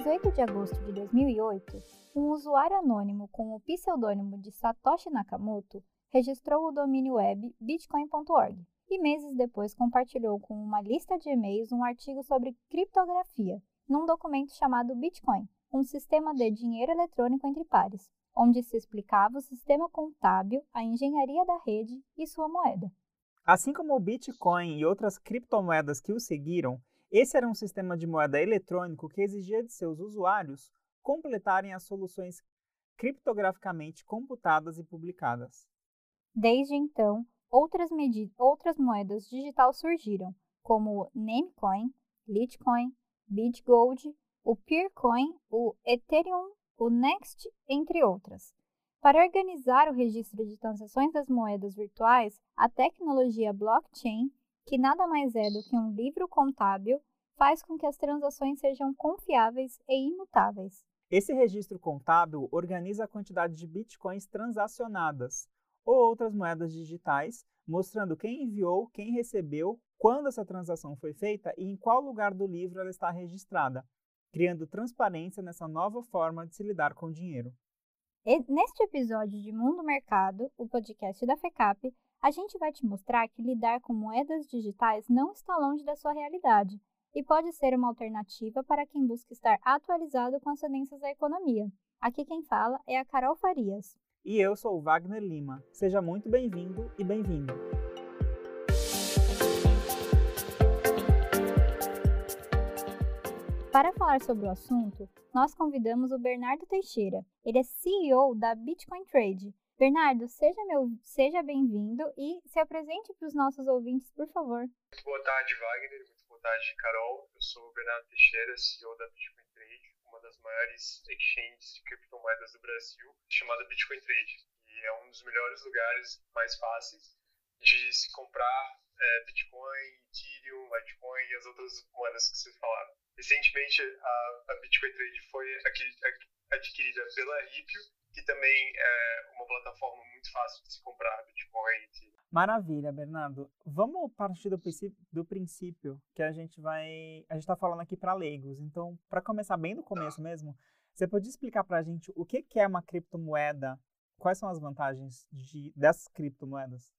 18 de agosto de 2008, um usuário anônimo com o pseudônimo de Satoshi Nakamoto registrou o domínio web bitcoin.org e meses depois compartilhou com uma lista de e-mails um artigo sobre criptografia, num documento chamado Bitcoin, um sistema de dinheiro eletrônico entre pares, onde se explicava o sistema contábil, a engenharia da rede e sua moeda. Assim como o Bitcoin e outras criptomoedas que o seguiram, esse era um sistema de moeda eletrônico que exigia de seus usuários completarem as soluções criptograficamente computadas e publicadas. Desde então, outras, outras moedas digitais surgiram, como o Namecoin, Litecoin, BitGold, o Peercoin, o Ethereum, o Next, entre outras. Para organizar o registro de transações das moedas virtuais, a tecnologia blockchain, que nada mais é do que um livro contábil, faz com que as transações sejam confiáveis e imutáveis. Esse registro contábil organiza a quantidade de bitcoins transacionadas, ou outras moedas digitais, mostrando quem enviou, quem recebeu, quando essa transação foi feita e em qual lugar do livro ela está registrada, criando transparência nessa nova forma de se lidar com o dinheiro. E neste episódio de Mundo Mercado, o podcast da FECAP, a gente vai te mostrar que lidar com moedas digitais não está longe da sua realidade e pode ser uma alternativa para quem busca estar atualizado com as tendências da economia. Aqui quem fala é a Carol Farias. E eu sou o Wagner Lima. Seja muito bem-vindo e bem-vinda. Para falar sobre o assunto, nós convidamos o Bernardo Teixeira. Ele é CEO da Bitcoin Trade. Bernardo, seja, meu, seja bem-vindo e se apresente para os nossos ouvintes, por favor. Muito boa tarde, Wagner. Muito boa tarde, Carol. Eu sou o Bernardo Teixeira, CEO da Bitcoin Trade uma das maiores exchanges de criptomoedas do Brasil, chamada Bitcoin Trade. E é um dos melhores lugares mais fáceis de se comprar é, Bitcoin, Ethereum, Litecoin e as outras moedas que vocês falaram. Recentemente, a, a Bitcoin Trade foi adquirida pela Ripio, que também é uma plataforma muito fácil de se comprar Bitcoin. Maravilha, Bernardo. Vamos partir do princípio, do princípio que a gente vai. A gente está falando aqui para leigos. Então, para começar bem do começo tá. mesmo, você pode explicar para a gente o que, que é uma criptomoeda? Quais são as vantagens de, dessas criptomoedas?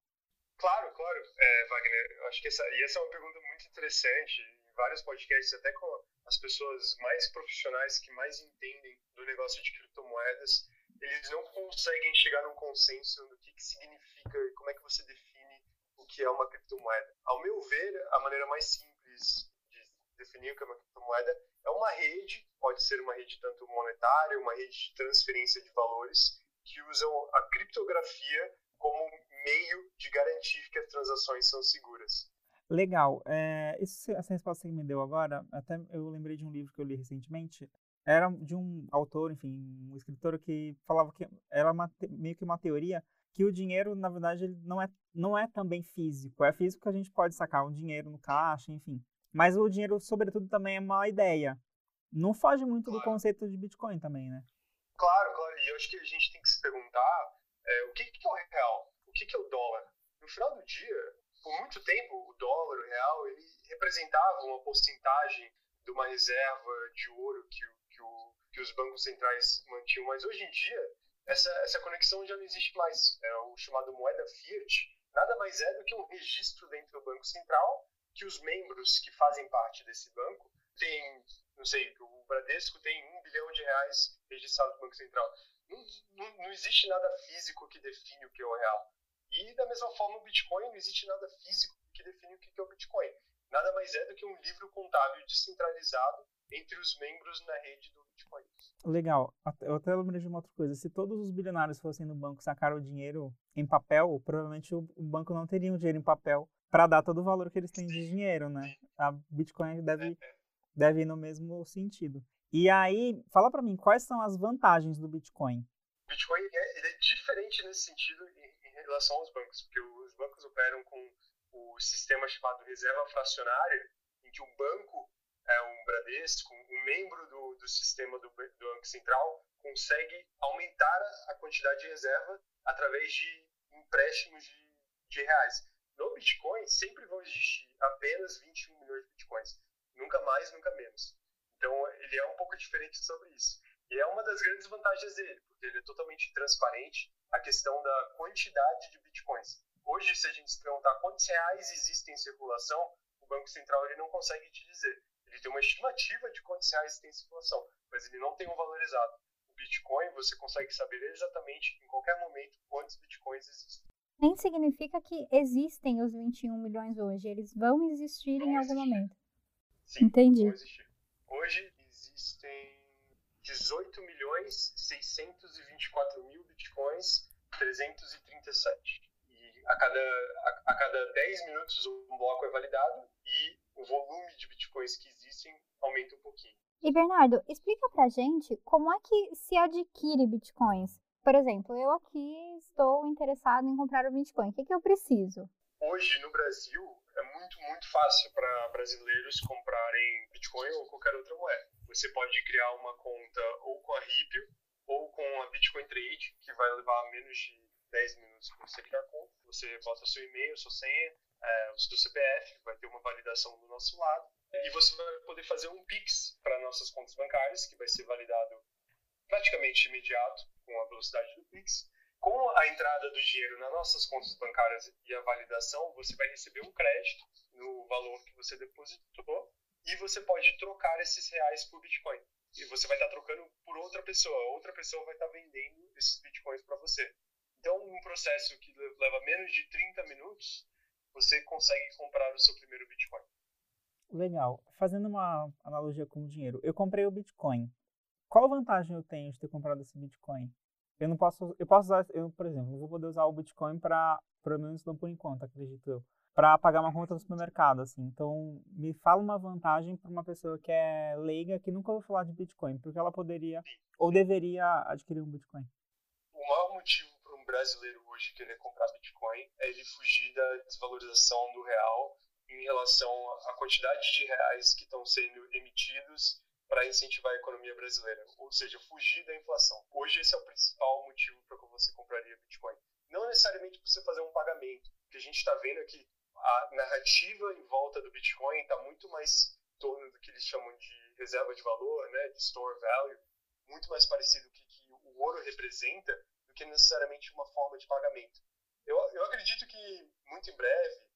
Claro, claro, é, Wagner. Eu acho que essa, e essa é uma pergunta muito interessante. Em vários podcasts, até com as pessoas mais profissionais que mais entendem do negócio de criptomoedas, eles não conseguem chegar num consenso do que, que significa e como é que você define o que é uma criptomoeda. Ao meu ver, a maneira mais simples de definir o que é uma criptomoeda é uma rede, pode ser uma rede tanto monetária, uma rede de transferência de valores, que usam a criptografia como meio de garantir que as transações são seguras. Legal. É, isso, essa resposta que você me deu agora, até eu lembrei de um livro que eu li recentemente, era de um autor, enfim, um escritor que falava que era uma, meio que uma teoria que o dinheiro, na verdade, ele não é, não é também físico. É físico que a gente pode sacar um dinheiro no caixa, enfim. Mas o dinheiro, sobretudo, também é uma ideia. Não foge muito claro. do conceito de Bitcoin também, né? Claro, claro. E eu acho que a gente tem que se perguntar é, o que, que é o real? O que, que é o dólar? No final do dia, por muito tempo, o dólar, o real, ele representava uma porcentagem de uma reserva de ouro que o que, o, que os bancos centrais mantinham, mas hoje em dia essa, essa conexão já não existe mais. É o chamado moeda fiat, nada mais é do que um registro dentro do Banco Central que os membros que fazem parte desse banco têm, não sei, o Bradesco tem um bilhão de reais registrado no Banco Central. Não, não, não existe nada físico que define o que é o real. E da mesma forma o Bitcoin não existe nada físico que define o que é o Bitcoin. Nada mais é do que um livro contábil descentralizado entre os membros na rede do Bitcoin. Legal. Eu até lembrei de uma outra coisa. Se todos os bilionários fossem no banco sacar o dinheiro em papel, provavelmente o banco não teria o dinheiro em papel para dar todo o valor que eles têm de dinheiro, né? A Bitcoin deve, é. deve ir no mesmo sentido. E aí, fala para mim, quais são as vantagens do Bitcoin? Bitcoin é, ele é diferente nesse sentido em, em relação aos bancos, porque os bancos operam com o sistema chamado reserva fracionária, em que o banco é, um Bradesco, um membro do, do sistema do, do Banco Central, consegue aumentar a quantidade de reserva através de empréstimos de, de reais. No Bitcoin, sempre vão existir apenas 21 milhões de Bitcoins. Nunca mais, nunca menos. Então, ele é um pouco diferente sobre isso. E é uma das grandes vantagens dele, porque ele é totalmente transparente a questão da quantidade de bitcoins. Hoje, se a gente se perguntar quantos reais existem em circulação, o Banco Central ele não consegue te dizer. Ele tem uma estimativa de quantos reais tem em circulação, mas ele não tem um valorizado. O Bitcoin, você consegue saber exatamente em qualquer momento quantos bitcoins existem. Nem significa que existem os 21 milhões hoje, eles vão existir vão em algum existir. momento. Sim, Entendi. Vão existir. Hoje existem 18 milhões 624 mil bitcoins 337. E a cada, a, a, cada 10 minutos um bloco é validado e o volume de bitcoins que existem aumenta um pouquinho. E Bernardo, explica pra gente como é que se adquire bitcoins. Por exemplo, eu aqui estou interessado em comprar o Bitcoin. O que, que eu preciso? Hoje, no Brasil, é muito, muito fácil para brasileiros comprarem Bitcoin ou qualquer outra moeda. Você pode criar uma conta ou com a Ripio ou com a Bitcoin Trade, que vai levar menos de 10 minutos para você criar a conta. Você bota seu e-mail, sua senha, é, o seu CPF, vai ter uma validação do nosso lado. E você vai poder fazer um Pix para nossas contas bancárias, que vai ser validado praticamente imediato com a velocidade do Pix. Com a entrada do dinheiro nas nossas contas bancárias e a validação, você vai receber um crédito no valor que você depositou e você pode trocar esses reais por Bitcoin. E você vai estar trocando por outra pessoa. Outra pessoa vai estar vendendo esses Bitcoins para você. Então, um processo que leva menos de 30 minutos, você consegue comprar o seu primeiro Bitcoin. Legal. Fazendo uma analogia com o dinheiro, eu comprei o Bitcoin. Qual vantagem eu tenho de ter comprado esse Bitcoin? Eu não posso, eu posso usar, eu, por exemplo, não vou poder usar o Bitcoin para, pelo menos não por enquanto, acredito eu, para pagar uma conta no supermercado, assim. Então, me fala uma vantagem para uma pessoa que é leiga, que nunca ouviu falar de Bitcoin, porque ela poderia ou deveria adquirir um Bitcoin. O maior motivo para um brasileiro hoje querer comprar Bitcoin é ele fugir da desvalorização do real em relação à quantidade de reais que estão sendo emitidos para incentivar a economia brasileira, ou seja, fugir da inflação. Hoje esse é o principal motivo para que você compraria Bitcoin. Não necessariamente para você fazer um pagamento, que a gente está vendo aqui a narrativa em volta do Bitcoin está muito mais em torno do que eles chamam de reserva de valor, né, de store value, muito mais parecido com o que o ouro representa do que necessariamente uma forma de pagamento. Eu, eu acredito que muito em breve,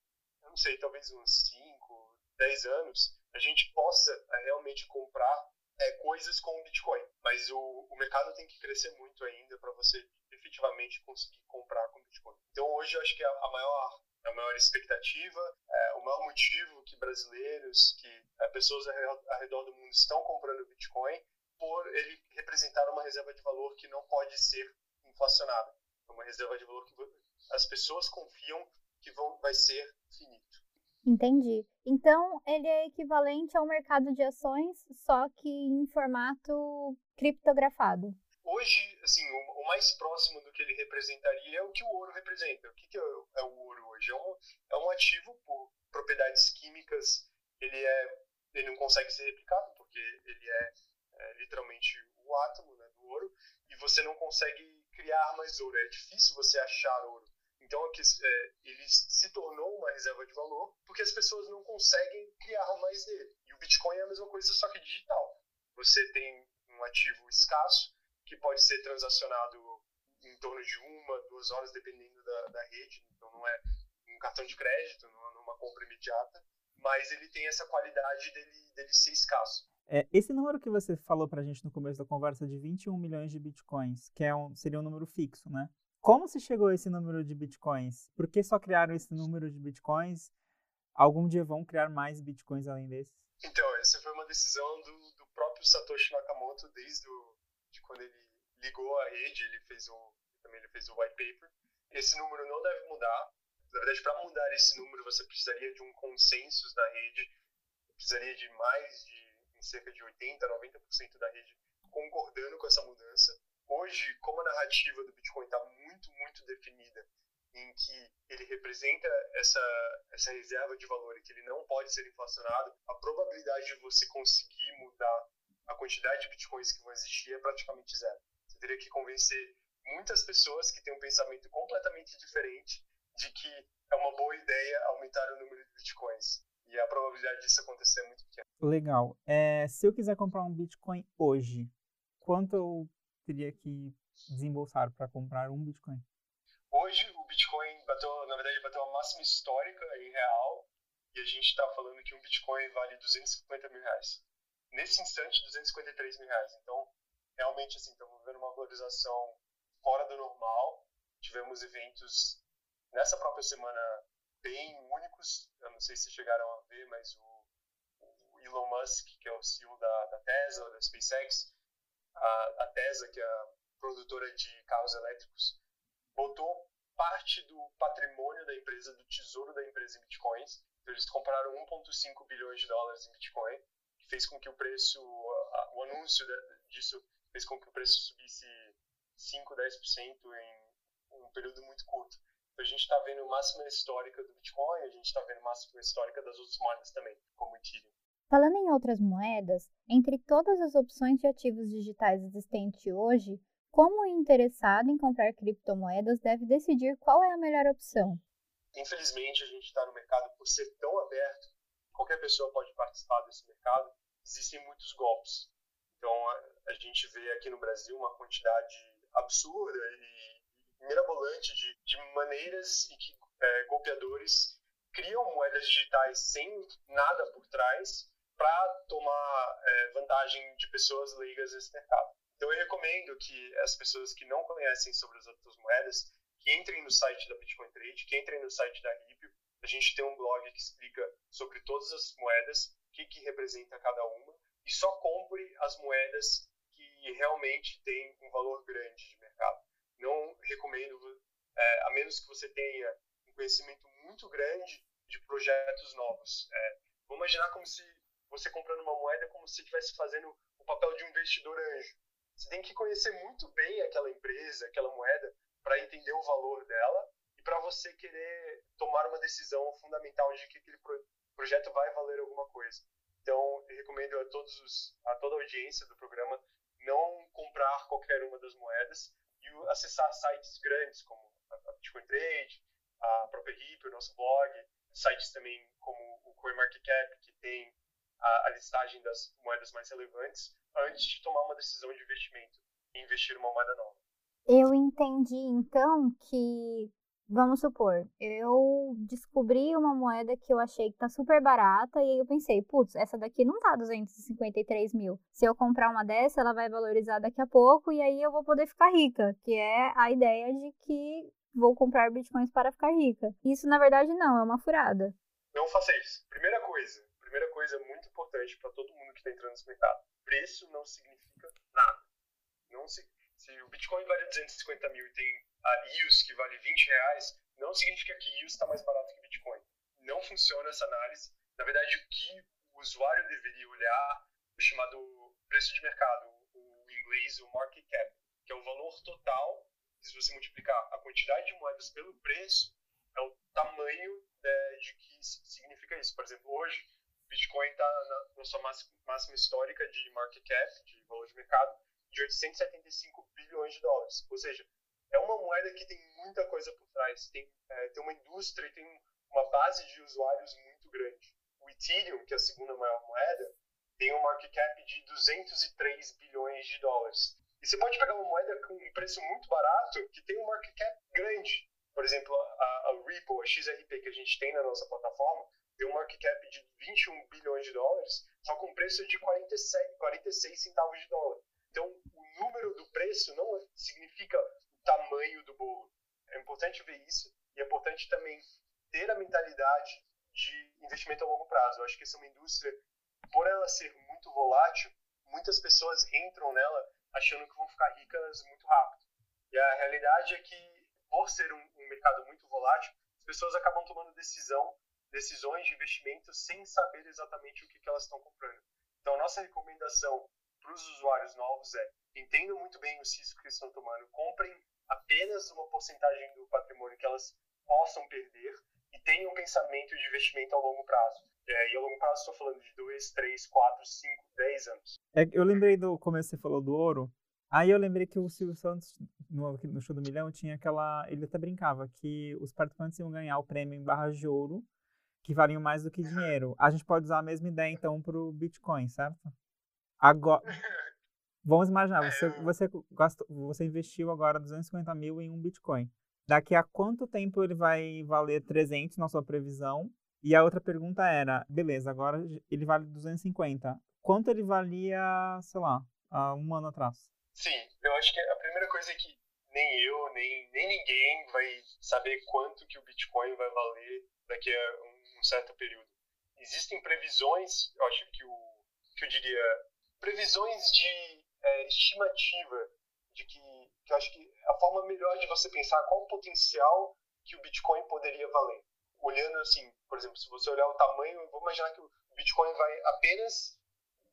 não sei, talvez uns 5, 10 anos, a gente possa é, realmente comprar é, coisas com o Bitcoin. Mas o, o mercado tem que crescer muito ainda para você efetivamente conseguir comprar com Bitcoin. Então hoje eu acho que a, a maior a maior expectativa, é, o maior motivo que brasileiros, que é, pessoas ao redor do mundo estão comprando Bitcoin por ele representar uma reserva de valor que não pode ser inflacionada. É uma reserva de valor que as pessoas confiam que vão, vai ser finito. Entendi. Então, ele é equivalente ao mercado de ações, só que em formato criptografado. Hoje, assim, o, o mais próximo do que ele representaria é o que o ouro representa. O que, que é, é, o ouro hoje? É um, é um ativo por propriedades químicas. Ele, é, ele não consegue ser replicado, porque ele é, é literalmente o átomo né, do ouro, e você não consegue criar mais ouro. É difícil você achar ouro. Então, é, ele se tornou uma reserva de valor porque as pessoas não conseguem criar mais dele. E o Bitcoin é a mesma coisa, só que digital. Você tem um ativo escasso que pode ser transacionado em torno de uma, duas horas, dependendo da, da rede. Então, não é um cartão de crédito, não é uma compra imediata, mas ele tem essa qualidade dele, dele ser escasso. É, esse número que você falou para a gente no começo da conversa de 21 milhões de bitcoins, que é um, seria um número fixo, né? Como se chegou a esse número de bitcoins? Por que só criaram esse número de bitcoins? Algum dia vão criar mais bitcoins além desse? Então, essa foi uma decisão do, do próprio Satoshi Nakamoto desde o, de quando ele ligou a rede, ele fez um, também ele fez o white paper. Esse número não deve mudar. Na verdade, para mudar esse número, você precisaria de um consenso da rede, precisaria de mais de cerca de 80, 90% da rede concordando com essa mudança. Hoje, como a narrativa do Bitcoin está muito, muito definida, em que ele representa essa, essa reserva de valor e que ele não pode ser inflacionado, a probabilidade de você conseguir mudar a quantidade de bitcoins que vão existir é praticamente zero. Você teria que convencer muitas pessoas que têm um pensamento completamente diferente de que é uma boa ideia aumentar o número de bitcoins. E a probabilidade disso acontecer é muito pequena. Legal. É, se eu quiser comprar um Bitcoin hoje, quanto eu teria que desembolsar para comprar um Bitcoin? Hoje o Bitcoin bateu, na verdade, bateu uma máxima histórica em real e a gente está falando que um Bitcoin vale 250 mil reais. Nesse instante, 253 mil reais. Então, realmente, assim, estamos vendo uma valorização fora do normal. Tivemos eventos nessa própria semana bem únicos. Eu não sei se chegaram a ver, mas o, o Elon Musk, que é o CEO da, da Tesla, da SpaceX, a, a Tesla, que é a produtora de carros elétricos, botou parte do patrimônio da empresa, do tesouro da empresa em bitcoins. Então, eles compraram 1,5 bilhões de dólares em bitcoin, que fez com que o preço, o anúncio disso fez com que o preço subisse 5, 10% em um período muito curto. Então, a gente está vendo máxima histórica do Bitcoin, a gente está vendo máxima histórica das outras moedas também, como o Ethereum. Falando em outras moedas, entre todas as opções de ativos digitais existentes hoje, como o interessado em comprar criptomoedas deve decidir qual é a melhor opção? Infelizmente, a gente está no mercado por ser tão aberto, qualquer pessoa pode participar desse mercado, existem muitos golpes. Então, a, a gente vê aqui no Brasil uma quantidade absurda e mirabolante de, de maneiras em que é, golpeadores criam moedas digitais sem nada por trás para tomar é, vantagem de pessoas leigas nesse mercado. Então eu recomendo que as pessoas que não conhecem sobre as outras moedas, que entrem no site da Bitcoin Trade, que entrem no site da Ripio. A gente tem um blog que explica sobre todas as moedas, o que, que representa cada uma, e só compre as moedas que realmente têm um valor grande de mercado. Não recomendo, é, a menos que você tenha um conhecimento muito grande de projetos novos. É, vamos imaginar como se você comprando uma moeda como se estivesse fazendo o papel de um investidor anjo. Você tem que conhecer muito bem aquela empresa, aquela moeda, para entender o valor dela e para você querer tomar uma decisão fundamental de que aquele projeto vai valer alguma coisa. Então, eu recomendo a, todos os, a toda a audiência do programa não comprar qualquer uma das moedas e acessar sites grandes como a Bitcoin Trade, a própria RIP, o nosso blog, sites também como o CoinMarketCap, que tem a, a listagem das moedas mais relevantes antes de tomar uma decisão de investimento e investir uma moeda nova. Eu entendi então que, vamos supor, eu descobri uma moeda que eu achei que tá super barata e aí eu pensei, putz, essa daqui não tá 253 mil. Se eu comprar uma dessa, ela vai valorizar daqui a pouco e aí eu vou poder ficar rica, que é a ideia de que vou comprar bitcoins para ficar rica. Isso na verdade não, é uma furada. Não faça isso. Primeira coisa, primeira coisa muito importante para todo mundo que está entrando nesse mercado. Preço não significa nada. Não se, se o Bitcoin vale 250 mil e tem a IUS que vale 20 reais, não significa que IUS está mais barato que Bitcoin. Não funciona essa análise. Na verdade, o que o usuário deveria olhar o chamado preço de mercado, o inglês, o market cap, que é o valor total. Se você multiplicar a quantidade de moedas pelo preço, é o tamanho é, de que significa isso. Por exemplo, hoje, Bitcoin está na, sua máxima histórica de market cap, de valor de mercado, de 875 bilhões de dólares. Ou seja, é uma moeda que tem muita coisa por trás, tem, é, tem uma indústria e tem uma base de usuários muito grande. O Ethereum, que é a segunda maior moeda, tem um market cap de 203 bilhões de dólares. E você pode pegar uma moeda com um preço muito barato que tem um market cap grande. Por exemplo, a, a Ripple, a XRP que a gente tem na nossa plataforma, tem um market cap de 21 bilhões de dólares, só com preço de 47, 46 centavos de dólar. Então, o número do preço não significa o tamanho do bolo. É importante ver isso e é importante também ter a mentalidade de investimento a longo prazo. Eu acho que essa é uma indústria, por ela ser muito volátil, muitas pessoas entram nela achando que vão ficar ricas muito rápido. E a realidade é que, por ser um, um mercado muito volátil, as pessoas acabam tomando decisão decisões de investimento sem saber exatamente o que, que elas estão comprando. Então, nossa recomendação para os usuários novos é entendam muito bem os riscos que estão tomando, comprem apenas uma porcentagem do patrimônio que elas possam perder e tenham um pensamento de investimento a longo prazo. É, e a longo prazo estou falando de 2, 3, 4, 5, 10 anos. É, eu lembrei do começo você falou do ouro. Aí eu lembrei que o Silvio Santos, no, no show do Milhão, tinha aquela. Ele até brincava que os participantes iam ganhar o prêmio em barras de ouro que valiam mais do que dinheiro. A gente pode usar a mesma ideia, então, para o Bitcoin, certo? Agora, vamos imaginar, você, você, gastou, você investiu agora 250 mil em um Bitcoin. Daqui a quanto tempo ele vai valer 300 na sua previsão? E a outra pergunta era, beleza, agora ele vale 250. Quanto ele valia, sei lá, há um ano atrás? Sim, eu acho que a primeira coisa é que nem eu, nem, nem ninguém vai saber quanto que o Bitcoin vai valer daqui a um, um certo período. Existem previsões, eu acho que o que eu diria, previsões de é, estimativa de que, que eu acho que a forma melhor de você pensar qual o potencial que o Bitcoin poderia valer. Olhando assim, por exemplo, se você olhar o tamanho, vou imaginar que o Bitcoin vai apenas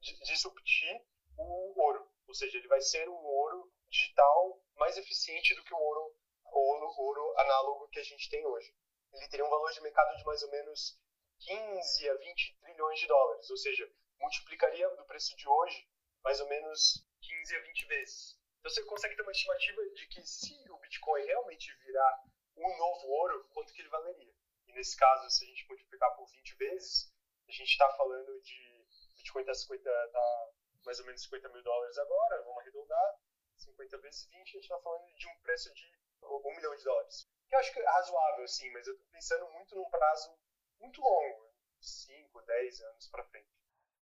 disruptir o ouro, ou seja, ele vai ser um ouro digital mais eficiente do que o ouro, ouro, ouro análogo que a gente tem hoje. Ele teria um valor de mercado de mais ou menos 15 a 20 trilhões de dólares, ou seja, multiplicaria do preço de hoje mais ou menos 15 a 20 vezes. Então você consegue ter uma estimativa de que se o Bitcoin realmente virar um novo ouro, quanto que ele valeria. E nesse caso, se a gente multiplicar por 20 vezes, a gente está falando de Bitcoin está tá mais ou menos 50 mil dólares agora, vamos arredondar, 50 vezes 20, a gente está falando de um preço de 1 milhão de dólares. Que eu acho que é razoável, sim, mas eu estou pensando muito num prazo muito longo, 5, 10 anos para frente.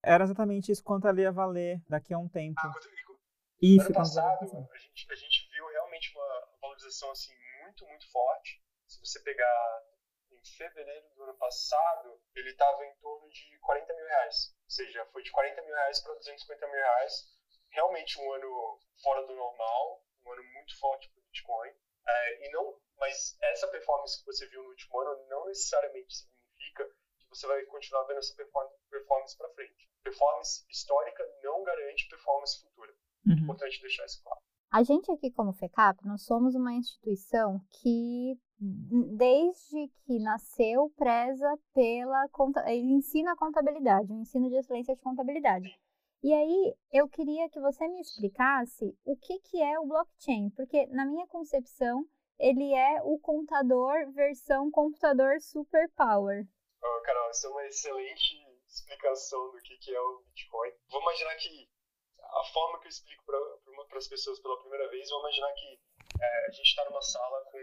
Era exatamente isso quanto ali ia valer daqui a um tempo. Ah, quando, isso, ano passado, a gente, a gente viu realmente uma valorização assim muito, muito forte. Se você pegar em fevereiro do ano passado, ele estava em torno de 40 mil reais. Ou seja, foi de 40 mil reais para 250 mil reais realmente um ano fora do normal, um ano muito forte para o Bitcoin. É, e não, mas essa performance que você viu no último ano não necessariamente significa que você vai continuar vendo essa performance para frente. Performance histórica não garante performance futura. Uhum. Importante deixar isso claro. A gente aqui como FECAP, nós somos uma instituição que desde que nasceu preza pela ele ensina a contabilidade, o ensino de excelência de contabilidade. E aí, eu queria que você me explicasse o que, que é o blockchain, porque na minha concepção, ele é o contador versão computador superpower. Oh, Carol, essa é uma excelente explicação do que, que é o Bitcoin. Vou imaginar que a forma que eu explico para as pessoas pela primeira vez, vou imaginar que é, a gente está numa sala com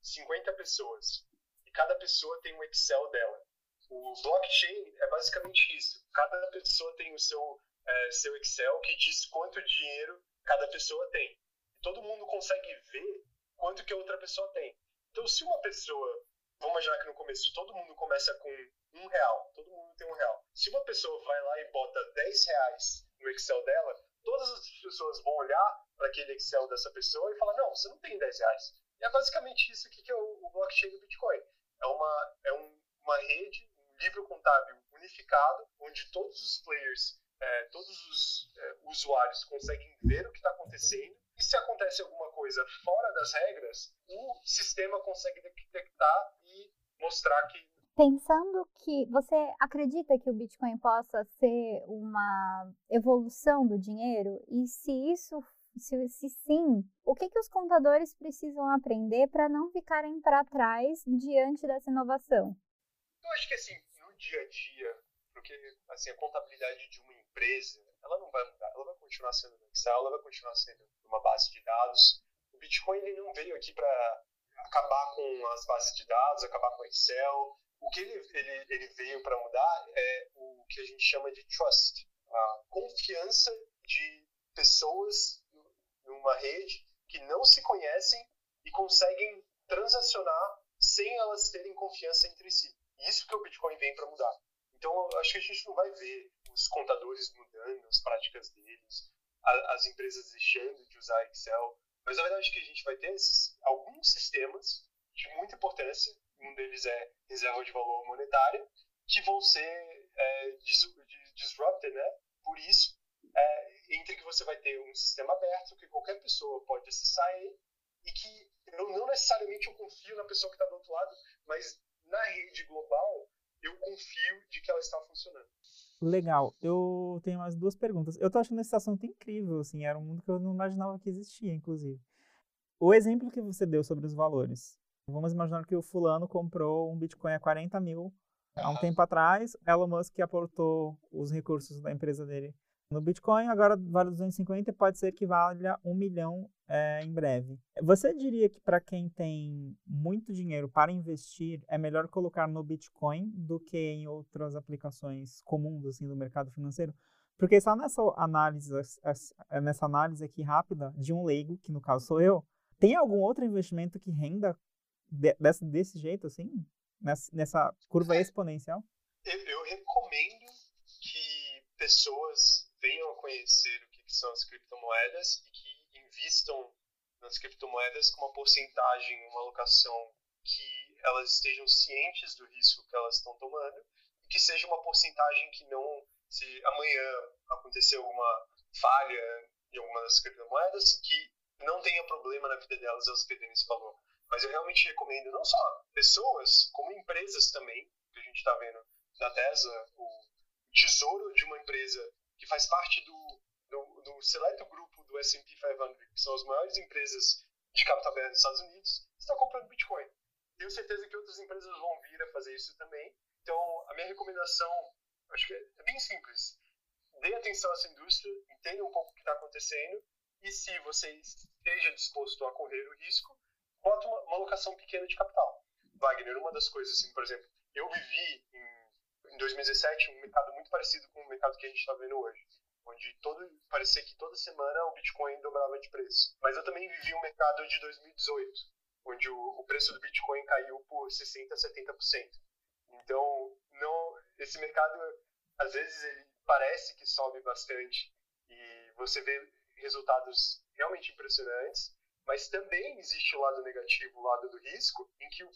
50 pessoas e cada pessoa tem um Excel dela. O blockchain é basicamente isso. Cada pessoa tem o seu é, seu Excel que diz quanto dinheiro cada pessoa tem. Todo mundo consegue ver quanto que a outra pessoa tem. Então, se uma pessoa, vamos imaginar que no começo todo mundo começa com um real, todo mundo tem um real. Se uma pessoa vai lá e bota 10 reais no Excel dela, todas as pessoas vão olhar para aquele Excel dessa pessoa e falar, não, você não tem 10 reais. E é basicamente isso que é o, o blockchain do Bitcoin. É uma, é um, uma rede, um livro contábil unificado, onde todos os players é, todos os é, usuários conseguem ver o que está acontecendo e se acontece alguma coisa fora das regras, o sistema consegue detectar e mostrar que. Pensando que você acredita que o Bitcoin possa ser uma evolução do dinheiro e se isso se, se, sim, o que, que os contadores precisam aprender para não ficarem para trás diante dessa inovação? Eu acho que assim, no dia a dia, porque assim, a contabilidade de uma empresa, ela não vai mudar, ela vai continuar sendo no Excel, ela vai continuar sendo uma base de dados. O Bitcoin ele não veio aqui para acabar com as bases de dados, acabar com o Excel. O que ele, ele, ele veio para mudar é o que a gente chama de trust, a confiança de pessoas numa rede que não se conhecem e conseguem transacionar sem elas terem confiança entre si. Isso que o Bitcoin vem para mudar. Então, acho que a gente não vai ver os contadores mudando as práticas deles, a, as empresas deixando de usar Excel. Mas a verdade que a gente vai ter esses, alguns sistemas de muita importância, um deles é reserva de valor monetária, que vão ser é, dis, disrupted, né? Por isso, é, entre que você vai ter um sistema aberto, que qualquer pessoa pode acessar ele, e que eu não necessariamente eu confio na pessoa que está do outro lado, mas na rede global eu confio de que ela está funcionando. Legal. Eu tenho mais duas perguntas. Eu tô achando esse assunto incrível, assim, era um mundo que eu não imaginava que existia, inclusive. O exemplo que você deu sobre os valores. Vamos imaginar que o fulano comprou um Bitcoin a 40 mil Há um tempo atrás, Elon Musk aportou os recursos da empresa dele no Bitcoin, agora vale 250 e pode ser que valha um milhão é, em breve. Você diria que para quem tem muito dinheiro para investir, é melhor colocar no Bitcoin do que em outras aplicações comuns assim, do mercado financeiro? Porque só nessa análise, nessa análise aqui rápida de um leigo, que no caso sou eu, tem algum outro investimento que renda desse, desse jeito, assim? Nessa, nessa curva exponencial? Eu, eu recomendo que pessoas venham a conhecer o que, que são as criptomoedas e que invistam nas criptomoedas com uma porcentagem, uma alocação que elas estejam cientes do risco que elas estão tomando e que seja uma porcentagem que não, se amanhã acontecer alguma falha em alguma das criptomoedas, que não tenha problema na vida delas elas perderem esse valor. Mas eu realmente recomendo não só pessoas, como empresas também, que a gente está vendo na Tesla, o tesouro de uma empresa que faz parte do, do, do seleto grupo do S&P 500, que são as maiores empresas de capital aberto dos Estados Unidos, está comprando Bitcoin. Tenho certeza que outras empresas vão vir a fazer isso também. Então, a minha recomendação, acho que é bem simples. Dê atenção a essa indústria, entenda um pouco o que está acontecendo e se você esteja disposto a correr o risco, bota uma, uma alocação pequena de capital. Wagner, uma das coisas, assim, por exemplo, eu vivi em, em 2017 um mercado muito parecido com o mercado que a gente está vendo hoje onde todo parecia que toda semana o Bitcoin dobrava de preço. Mas eu também vivi um mercado de 2018, onde o, o preço do Bitcoin caiu por 60 a 70%. Então, não, esse mercado às vezes ele parece que sobe bastante e você vê resultados realmente impressionantes, mas também existe o lado negativo, o lado do risco, em que o,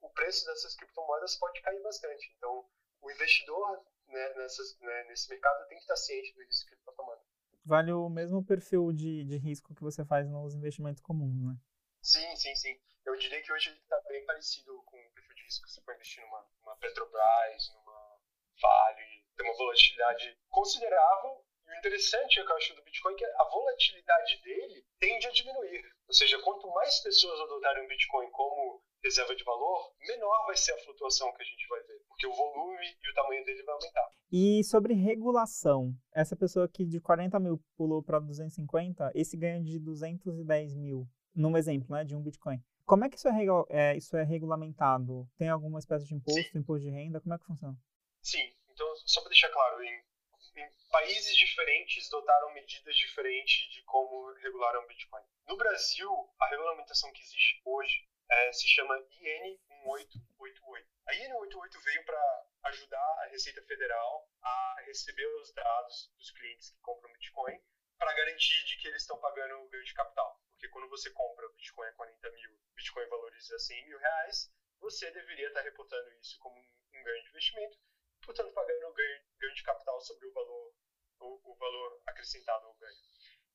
o preço dessas criptomoedas pode cair bastante. Então, o investidor né, nessas, né, nesse mercado tem que estar ciente do risco que ele está tomando. Vale o mesmo perfil de, de risco que você faz nos investimentos comuns, né? Sim, sim, sim. Eu diria que hoje ele está bem parecido com o perfil de risco que você pode investir numa, numa Petrobras, numa Vale. Tem uma volatilidade considerável. E o interessante é que eu acho do Bitcoin é que a volatilidade dele tende a diminuir. Ou seja, quanto mais pessoas adotarem o Bitcoin como reserva de valor, menor vai ser a flutuação que a gente vai ver, porque o volume e o tamanho dele vai aumentar. E sobre regulação, essa pessoa que de 40 mil pulou para 250, esse ganho de 210 mil, num exemplo, né, de um Bitcoin. Como é que isso é, é, isso é regulamentado? Tem alguma espécie de imposto, Sim. imposto de renda? Como é que funciona? Sim, então só para deixar claro, em, em países diferentes dotaram medidas diferentes de como regular um Bitcoin. No Brasil, a regulamentação que existe hoje é, se chama IN 1888. A IN 1888 veio para ajudar a Receita Federal a receber os dados dos clientes que compram Bitcoin para garantir de que eles estão pagando o ganho de capital. Porque quando você compra Bitcoin a 40 mil, Bitcoin valoriza 100 mil reais, você deveria estar reportando isso como um ganho de investimento, portanto pagando o ganho, ganho de capital sobre o valor, o, o valor acrescentado ao ganho.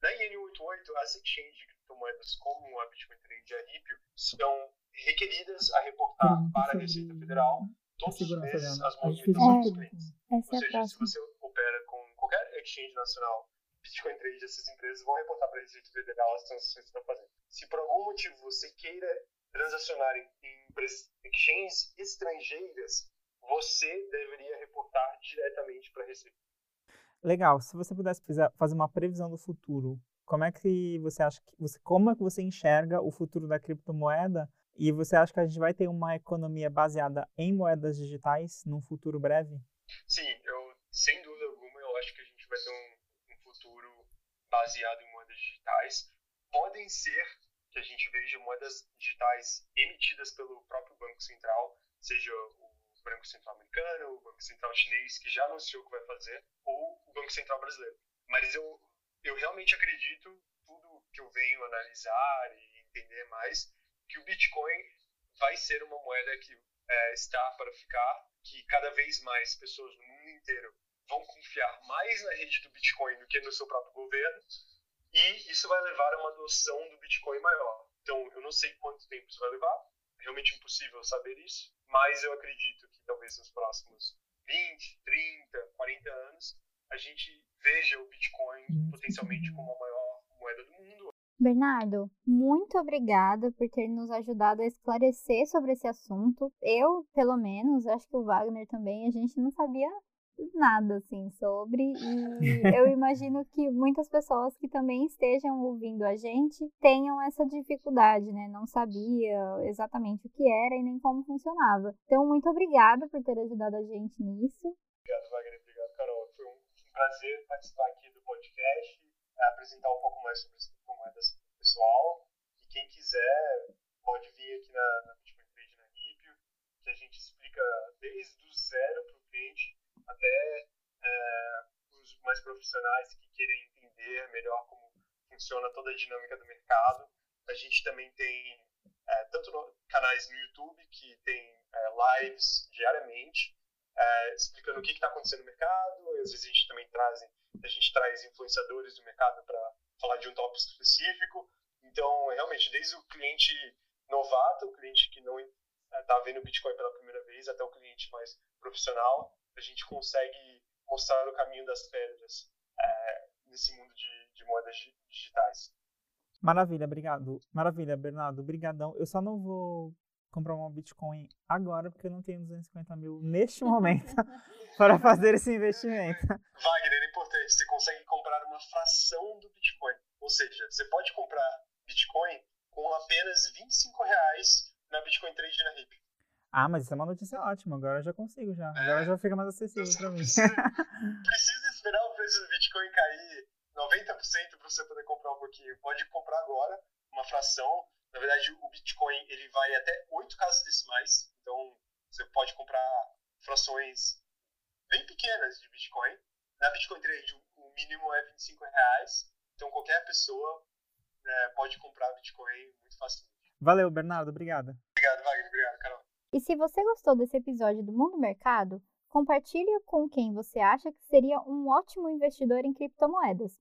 Na IN88, as exchanges de criptomoedas como a Bitcoin Trade e a Ripple são requeridas a reportar para a Receita Federal todos os meses as movimentações dos clientes. Ou seja, se você opera com qualquer exchange nacional, Bitcoin Trade, essas empresas vão reportar para a Receita Federal as transações que estão fazendo. Se por algum motivo você queira transacionar em exchanges estrangeiras, você deveria reportar diretamente para a Receita. Legal. Se você pudesse fazer uma previsão do futuro, como é que você acha que você, como é que você enxerga o futuro da criptomoeda? E você acha que a gente vai ter uma economia baseada em moedas digitais num futuro breve? Sim, eu sem dúvida alguma eu acho que a gente vai ter um, um futuro baseado em moedas digitais. Podem ser que a gente veja moedas digitais emitidas pelo próprio Banco Central, seja o Banco Central americano, o Banco Central chinês, que já anunciou que vai fazer, ou o Banco Central brasileiro. Mas eu, eu realmente acredito, tudo que eu venho analisar e entender mais, que o Bitcoin vai ser uma moeda que é, está para ficar, que cada vez mais pessoas no mundo inteiro vão confiar mais na rede do Bitcoin do que no seu próprio governo, e isso vai levar a uma adoção do Bitcoin maior. Então, eu não sei quanto tempo isso vai levar, realmente impossível saber isso, mas eu acredito que talvez nos próximos 20, 30, 40 anos a gente veja o Bitcoin potencialmente como a maior moeda do mundo. Bernardo, muito obrigada por ter nos ajudado a esclarecer sobre esse assunto. Eu, pelo menos, acho que o Wagner também, a gente não sabia nada assim sobre e eu imagino que muitas pessoas que também estejam ouvindo a gente tenham essa dificuldade, né? Não sabia exatamente o que era e nem como funcionava. Então, muito obrigada por ter ajudado a gente nisso. Obrigado, Wagner. Obrigado, Carol. Foi um prazer participar aqui do podcast, apresentar um pouco mais sobre as toda a dinâmica do mercado. A gente também tem é, tanto no, canais no YouTube que tem é, lives diariamente é, explicando o que está acontecendo no mercado. Às vezes a gente também traz, a gente traz influenciadores do mercado para falar de um tópico específico. Então, realmente, desde o cliente novato, o cliente que não está vendo o Bitcoin pela primeira vez, até o cliente mais profissional, a gente consegue mostrar o caminho das pedras é, nesse mundo de, de moedas digitais. Maravilha, obrigado. Maravilha, Bernardo, brigadão. Eu só não vou comprar uma Bitcoin agora porque eu não tenho 250 mil neste momento para fazer esse investimento. Wagner, é importante, você consegue comprar uma fração do Bitcoin. Ou seja, você pode comprar Bitcoin com apenas 25 reais na Bitcoin Trade na RIP. Ah, mas isso é uma notícia ótima. Agora eu já consigo já. É. Agora já fica mais acessível para mim. Precisa, precisa esperar o preço do Bitcoin cair 90% para você poder comprar um pouquinho. Pode comprar agora uma fração. Na verdade, o Bitcoin ele vai até 8 casas decimais. Então, você pode comprar frações bem pequenas de Bitcoin. Na Bitcoin Trade, o mínimo é 25 reais. Então, qualquer pessoa é, pode comprar Bitcoin muito facilmente. Valeu, Bernardo. Obrigado. Obrigado, Wagner. Obrigado, Carol. E se você gostou desse episódio do Mundo Mercado, compartilhe com quem você acha que seria um ótimo investidor em criptomoedas.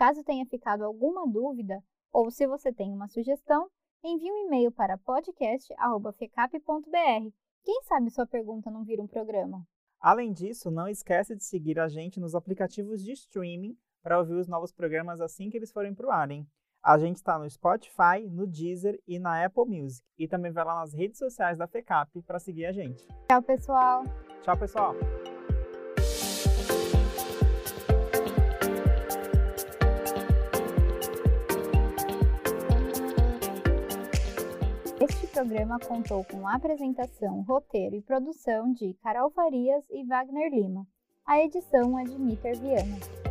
Caso tenha ficado alguma dúvida, ou se você tem uma sugestão, envie um e-mail para podcast.fecap.br. Quem sabe sua pergunta não vira um programa? Além disso, não esqueça de seguir a gente nos aplicativos de streaming para ouvir os novos programas assim que eles forem para o ar, hein? A gente está no Spotify, no Deezer e na Apple Music. E também vai lá nas redes sociais da FECAP para seguir a gente. Tchau, pessoal! Tchau, pessoal! Programa contou com apresentação, roteiro e produção de Carol Farias e Wagner Lima. A edição é de Miter Viana.